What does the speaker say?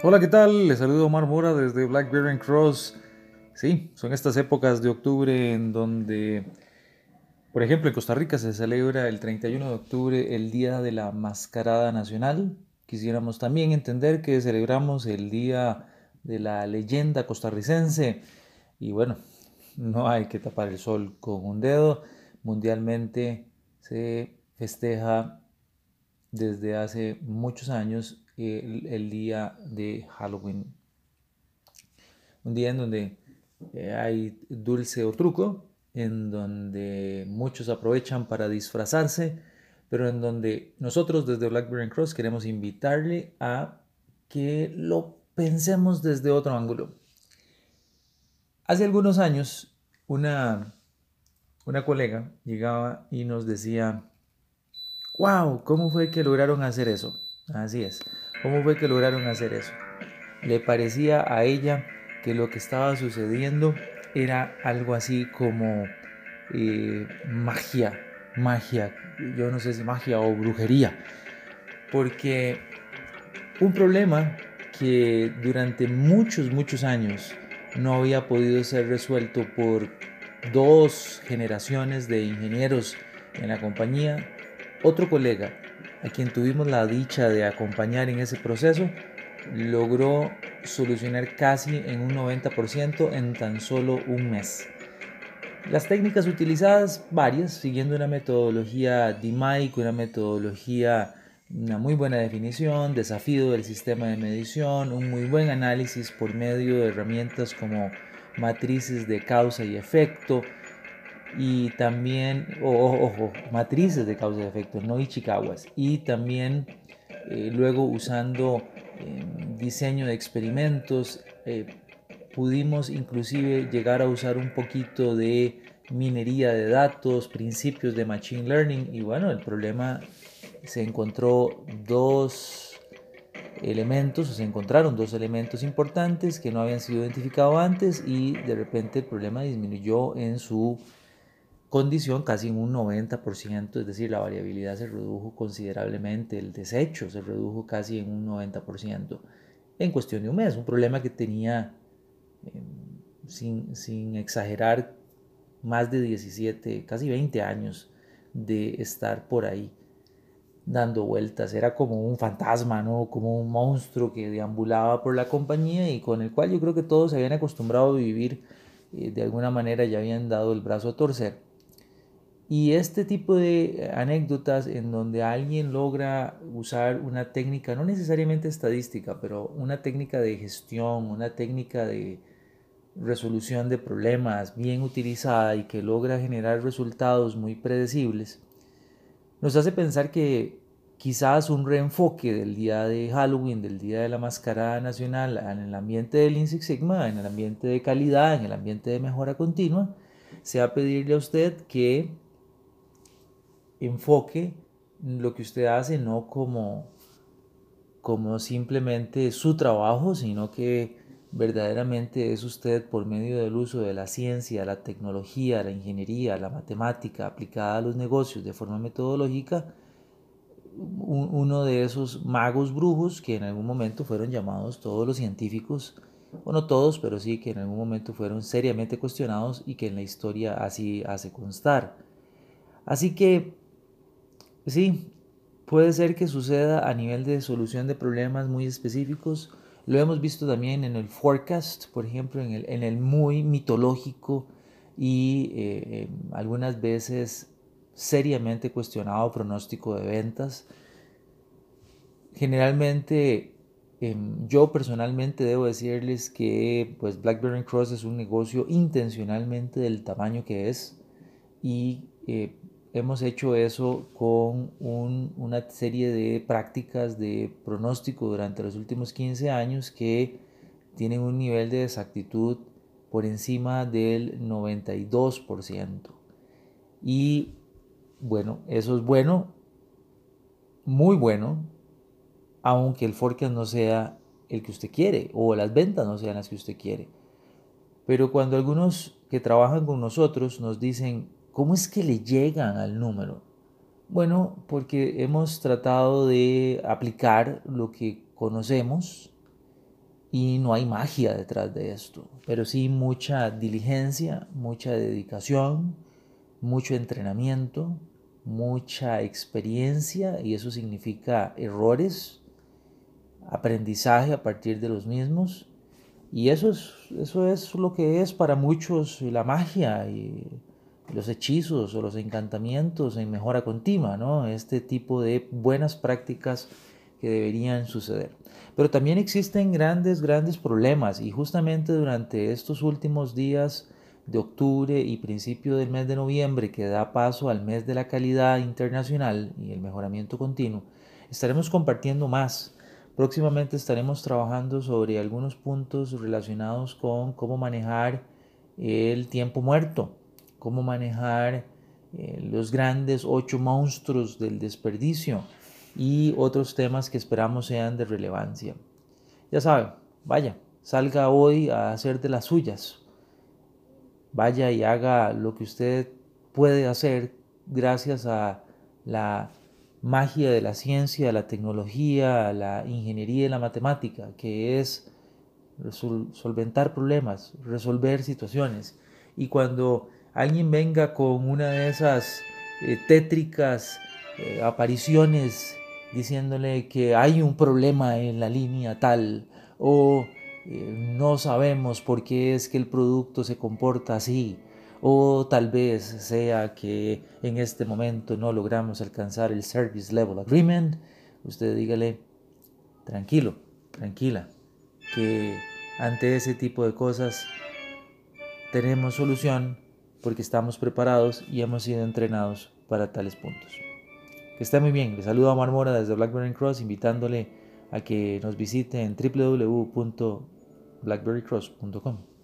Hola, ¿qué tal? Les saludo Omar Mora desde Blackberry and Cross. Sí, son estas épocas de octubre en donde, por ejemplo, en Costa Rica se celebra el 31 de octubre el Día de la Mascarada Nacional. Quisiéramos también entender que celebramos el Día de la Leyenda Costarricense. Y bueno, no hay que tapar el sol con un dedo. Mundialmente se festeja desde hace muchos años el, día de Halloween. Un día en donde eh, hay dulce o truco, en donde muchos aprovechan para disfrazarse, pero en donde nosotros desde Blackberry Cross queremos invitarle a que lo pensemos desde otro ángulo. Hace algunos años, una, una colega llegaba y nos decía, wow, ¿cómo fue que lograron hacer eso? Así es. ¿Cómo fue que lograron hacer eso? Le parecía a ella que lo que estaba sucediendo era algo así como eh, magia, magia, yo no sé si magia o brujería, porque un problema que durante muchos, muchos años no había podido ser resuelto por dos generaciones de ingenieros en la compañía, otro colega a quien tuvimos la dicha de acompañar en ese proceso, logró solucionar casi en un 90% en tan solo un mes. Las técnicas utilizadas, varias, siguiendo una metodología DMAIC, una metodología, una muy buena definición, desafío del sistema de medición, un muy buen análisis por medio de herramientas como matrices de causa y efecto, y también, ojo, matrices de causa y efecto, no Ichikawas, y también eh, luego usando em, diseño de experimentos, eh, pudimos inclusive llegar a usar un poquito de minería de datos, principios de machine learning, y bueno, el problema se encontró dos elementos, o se encontraron dos elementos importantes que no habían sido identificados antes y de repente el problema disminuyó en su condición casi en un 90%, es decir, la variabilidad se redujo considerablemente, el desecho se redujo casi en un 90% en cuestión de un mes, un problema que tenía, em, sin, sin, exagerar, más de 17, casi 20 años de estar por ahí dando vueltas, era como un fantasma, ¿no? como un monstruo que deambulaba por la compañía y con el cual yo creo que todos se habían acostumbrado a vivir, eh, de alguna manera ya habían dado el brazo a torcer. Y este tipo de anécdotas en donde alguien logra usar una técnica, no necesariamente estadística, pero una técnica de gestión, una técnica de resolución de problemas bien utilizada y que logra generar resultados muy predecibles, nos hace pensar que quizás un reenfoque del día de Halloween, del día de la mascarada nacional en el ambiente del Lean Six Sigma, en el ambiente de calidad, en el ambiente de mejora continua, sea pedirle a usted que enfoque lo que usted hace no como, como simplemente su trabajo, sino que verdaderamente es usted por medio del uso de la ciencia, la tecnología, la ingeniería, la matemática aplicada a los negocios de forma metodológica, uno de esos magos brujos que en algún momento fueron llamados todos los científicos, o no todos, pero sí que en algún momento fueron seriamente cuestionados y que en la historia así hace constar. Así que Sí, puede ser que suceda a nivel de solución de problemas muy específicos. Lo hemos visto también en el forecast, por ejemplo, en el, muy mitológico y eh, algunas veces seriamente cuestionado pronóstico de ventas. Generalmente, em, yo personalmente debo decirles que pues Blackberry Cross es un negocio intencionalmente del tamaño que es y eh, hemos hecho eso con una serie de prácticas de pronóstico durante los últimos 15 años que tienen un nivel de exactitud por encima del 92%. Y bueno, eso es bueno, muy bueno, aunque el forecast no sea el que usted quiere o las ventas no sean las que usted quiere. Pero cuando algunos que trabajan con nosotros nos dicen, ¿Cómo es que le llegan al número? Bueno, porque hemos tratado de aplicar lo que conocemos y no hay magia detrás de esto, pero sí mucha diligencia, mucha dedicación, mucho entrenamiento, mucha experiencia y eso significa errores, aprendizaje a partir de los mismos y eso es, eso es lo que es para muchos la magia los hechizos o los encantamientos en mejora continua, ¿no? Este tipo de buenas prácticas que deberían suceder. Pero también existen grandes, grandes problemas y justamente durante estos últimos días de octubre y principio del mes de noviembre que da paso al mes de la calidad internacional y el mejoramiento continuo, estaremos compartiendo más. Próximamente estaremos trabajando sobre algunos puntos relacionados con cómo manejar el tiempo muerto, cómo manejar eh, los grandes ocho monstruos del desperdicio, y otros temas que esperamos sean de relevancia. Ya saben, vaya, salga hoy a hacer de las suyas. Vaya y haga lo que usted puede hacer gracias a la magia de la ciencia, la tecnología, la ingeniería y la matemática, que es solventar problemas, resolver situaciones. Y cuando alguien venga con una de esas eh, tétricas eh, apariciones diciéndole que hay un problema en la línea tal o eh, no sabemos por qué es que el producto se comporta así o tal vez sea que en este momento no logramos alcanzar el Service Level Agreement, usted dígale, tranquilo, tranquila, que ante ese tipo de cosas tenemos solución porque estamos preparados y hemos sido entrenados para tales puntos. Que esté muy bien. Le saludo a Marmora desde Blackberry Cross, invitándole a que nos visite en www.blackberrycross.com.